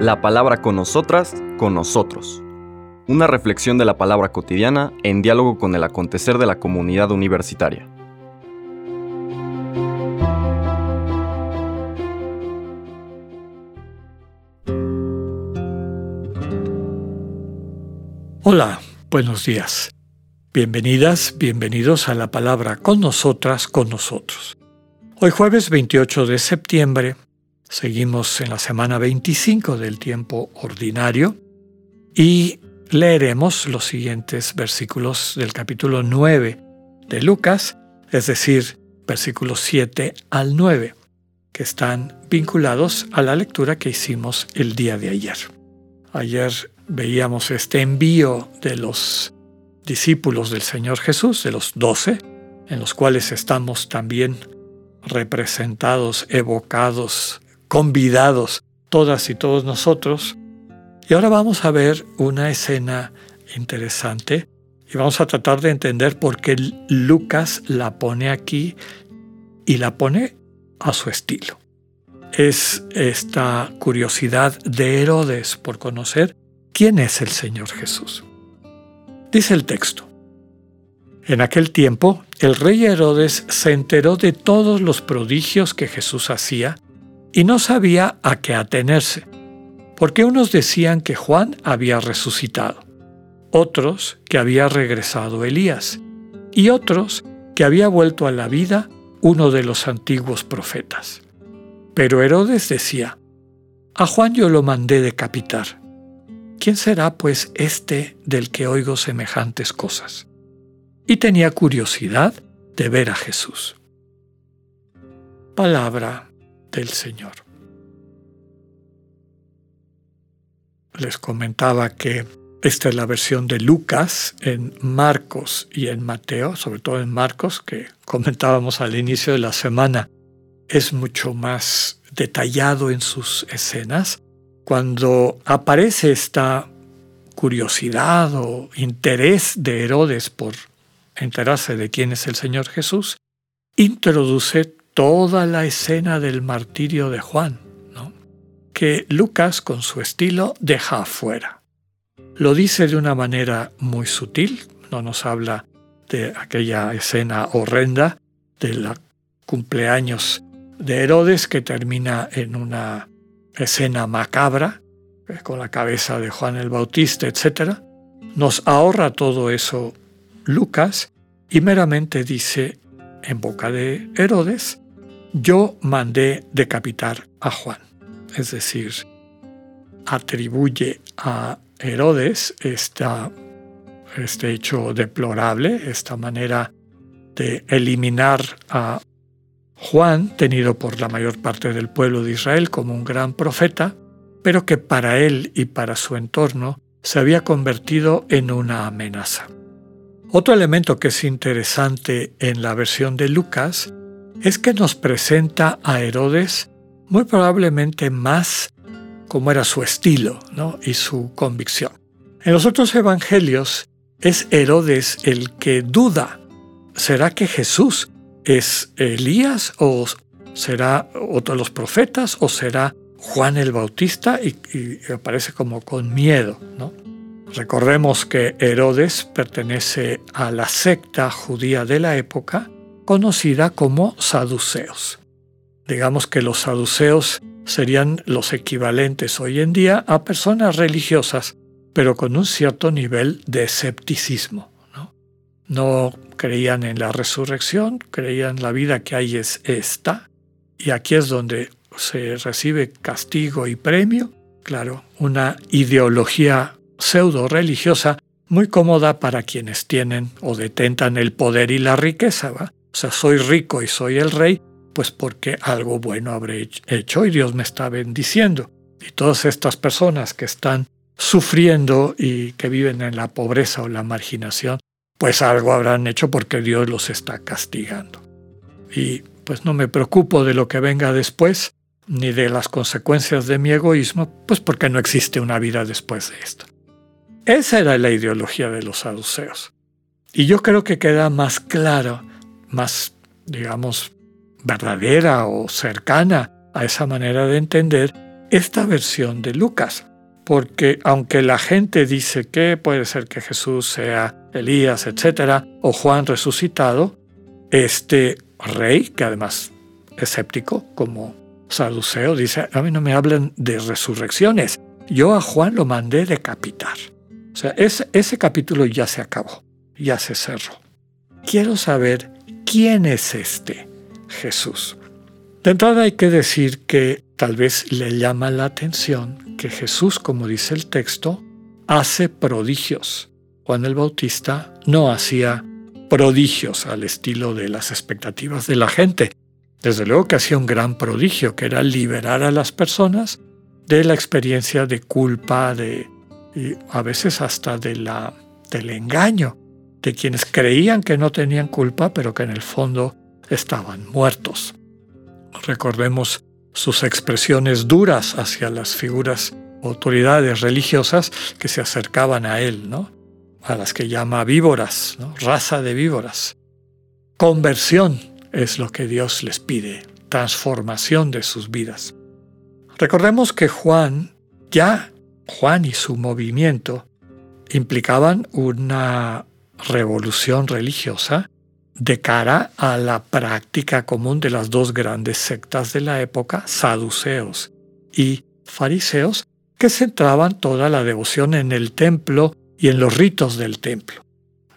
La palabra con nosotras, con nosotros. Una reflexión de la palabra cotidiana en diálogo con el acontecer de la comunidad universitaria. Hola, buenos días. Bienvenidas, bienvenidos a la palabra con nosotras, con nosotros. Hoy jueves 28 de septiembre, seguimos en la semana 25 del tiempo ordinario y leeremos los siguientes versículos del capítulo 9 de Lucas, es decir, versículos 7 al 9, que están vinculados a la lectura que hicimos el día de ayer. Ayer veíamos este envío de los discípulos del Señor Jesús, de los doce, en los cuales estamos también representados, evocados, convidados, todas y todos nosotros. Y ahora vamos a ver una escena interesante y vamos a tratar de entender por qué Lucas la pone aquí y la pone a su estilo. Es esta curiosidad de Herodes por conocer quién es el Señor Jesús. Dice el texto. En aquel tiempo, el rey Herodes se enteró de todos los prodigios que Jesús hacía y no sabía a qué atenerse, porque unos decían que Juan había resucitado, otros que había regresado Elías, y otros que había vuelto a la vida uno de los antiguos profetas. Pero Herodes decía, a Juan yo lo mandé decapitar ¿quién será pues este del que oigo semejantes cosas? Y tenía curiosidad de ver a Jesús. Palabra del Señor. Les comentaba que esta es la versión de Lucas en Marcos y en Mateo, sobre todo en Marcos, que comentábamos al inicio de la semana, es mucho más detallado en sus escenas cuando aparece esta curiosidad o interés de Herodes por enterarse de quién es el Señor Jesús, introduce toda la escena del martirio de Juan, que Lucas con su estilo deja afuera. Lo dice de una manera muy sutil, no nos habla de aquella escena horrenda del cumpleaños de Herodes que termina en una escena macabra, eh, con la cabeza de Juan el Bautista, etc., nos ahorra todo eso Lucas y meramente dice en boca de Herodes, yo mandé decapitar a Juan. Es decir, atribuye a Herodes este hecho deplorable, esta manera de eliminar a Juan, tenido por la mayor parte del pueblo de Israel como un gran profeta, pero que para él y para su entorno se había convertido en una amenaza. Otro elemento que es interesante en la versión de Lucas es que nos presenta a Herodes muy probablemente más como era su estilo y su convicción. En los otros evangelios es Herodes el que duda, ¿será que Jesús ¿Es Elías o será otro de los profetas o será Juan el Bautista? Y, aparece como con miedo, ¿no? Recordemos que Herodes pertenece a la secta judía de la época conocida como saduceos. Digamos que los saduceos serían los equivalentes hoy en día a personas religiosas, pero con un cierto nivel de escepticismo. No, creían en la resurrección, creían la vida que hay es esta, y aquí es donde se recibe castigo y premio, claro, una ideología pseudo religiosa muy cómoda para quienes tienen o detentan el poder y la riqueza. O sea, soy rico y soy el rey, pues porque algo bueno habré hecho y Dios me está bendiciendo. Y todas estas personas que están sufriendo y que viven en la pobreza o la marginación, pues algo habrán hecho porque Dios los está castigando. Y pues no me preocupo de lo que venga después, ni de las consecuencias de mi egoísmo, pues porque no existe una vida después de esto. Esa era la ideología de los saduceos. Y yo creo que queda más clara, más, digamos, verdadera o cercana a esa manera de entender esta versión de Lucas. Porque aunque la gente dice que puede ser que Jesús sea Elías, etcétera, o Juan resucitado, este rey, que además escéptico como saduceo, dice, a mí no me hablan de resurrecciones, yo a Juan lo mandé decapitar. O sea, ese, ese capítulo ya se acabó, ya se cerró. Quiero saber quién es este Jesús. De entrada hay que decir que tal vez le llama la atención que Jesús, como dice el texto, hace prodigios. Juan el Bautista no hacía prodigios al estilo de las expectativas de la gente. Desde luego que hacía un gran prodigio, que era liberar a las personas de la experiencia de culpa, de y a veces hasta de la, del engaño de quienes creían que no tenían culpa, pero que en el fondo estaban muertos. Recordemos sus expresiones duras hacia las figuras autoridades religiosas que se acercaban a él, ¿no? a las que llama víboras, raza de víboras. Conversión es lo que Dios les pide, transformación de sus vidas. Recordemos que Juan, ya Juan y su movimiento, implicaban una revolución religiosa de cara a la práctica común de las dos grandes sectas de la época, saduceos y fariseos, que centraban toda la devoción en el templo y en los ritos del templo.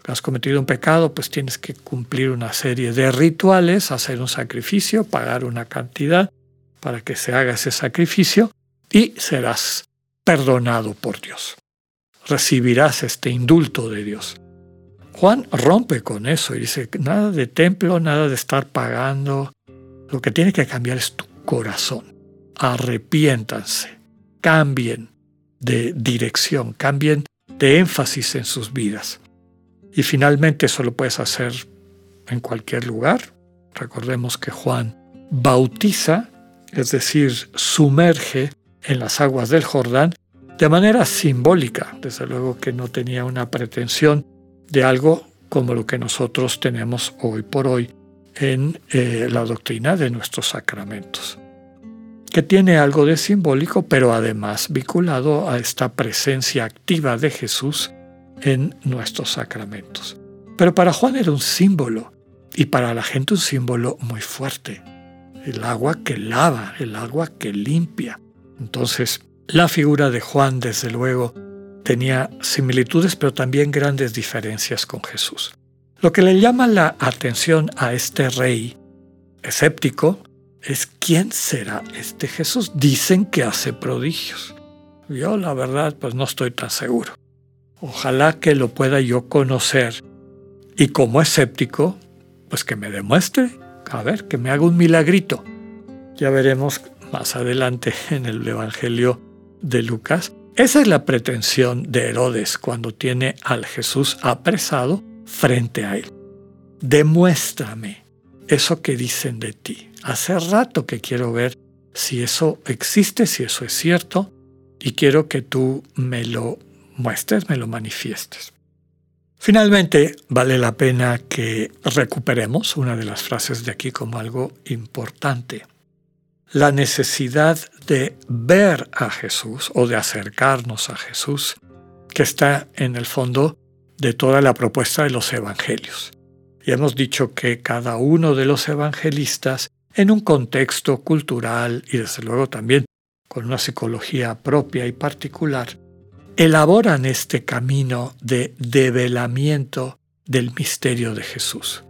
Has cometido un pecado, pues tienes que cumplir una serie de rituales, hacer un sacrificio, pagar una cantidad para que se haga ese sacrificio y serás perdonado por Dios. Recibirás este indulto de Dios. Juan rompe con eso y dice, nada de templo, nada de estar pagando. Lo que tiene que cambiar es tu corazón. Arrepiéntanse, cambien de dirección, cambien de énfasis en sus vidas. Y finalmente eso lo puedes hacer en cualquier lugar. Recordemos que Juan bautiza, es decir, sumerge en las aguas del Jordán de manera simbólica. Desde luego que no tenía una pretensión de algo como lo que nosotros tenemos hoy por hoy en eh, la doctrina de nuestros sacramentos, que tiene algo de simbólico, pero además vinculado a esta presencia activa de Jesús en nuestros sacramentos. Pero para Juan era un símbolo, y para la gente un símbolo muy fuerte, el agua que lava, el agua que limpia. Entonces, la figura de Juan, desde luego, tenía similitudes pero también grandes diferencias con Jesús. Lo que le llama la atención a este rey escéptico es quién será este Jesús. Dicen que hace prodigios. Yo la verdad pues no estoy tan seguro. Ojalá que lo pueda yo conocer y como escéptico pues que me demuestre, a ver, que me haga un milagrito. Ya veremos más adelante en el Evangelio de Lucas esa es la pretensión de Herodes cuando tiene al Jesús apresado frente a él. Demuéstrame eso que dicen de ti. Hace rato que quiero ver si eso existe, si eso es cierto, y quiero que tú me lo muestres, me lo manifiestes. Finalmente, vale la pena que recuperemos una de las frases de aquí como algo importante la necesidad de ver a Jesús o de acercarnos a Jesús, que está en el fondo de toda la propuesta de los evangelios. Y hemos dicho que cada uno de los evangelistas, en un contexto cultural y desde luego también con una psicología propia y particular, elaboran este camino de develamiento del misterio de Jesús.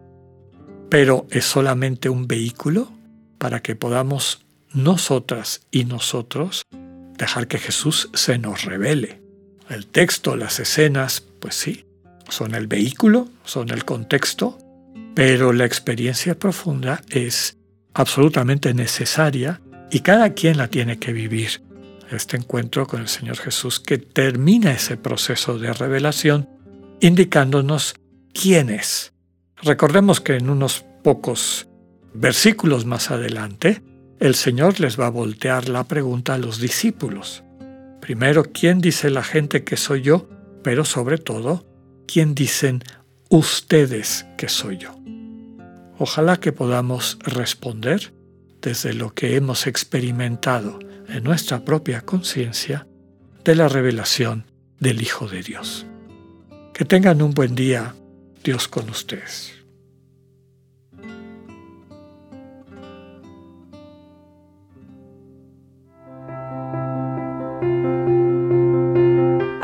Pero es solamente un vehículo para que podamos nosotras y nosotros dejar que Jesús se nos revele. El texto, las escenas, pues sí, son el vehículo, son el contexto, pero la experiencia profunda es absolutamente necesaria y cada quien la tiene que vivir. Este encuentro con el Señor Jesús que termina ese proceso de revelación indicándonos quién es. Recordemos que en unos pocos versículos más adelante, el Señor les va a voltear la pregunta a los discípulos. Primero, ¿quién dice la gente que soy yo? Pero sobre todo, ¿quién dicen ustedes que soy yo? Ojalá que podamos responder desde lo que hemos experimentado en nuestra propia conciencia de la revelación del Hijo de Dios. Que tengan un buen día, Dios con ustedes.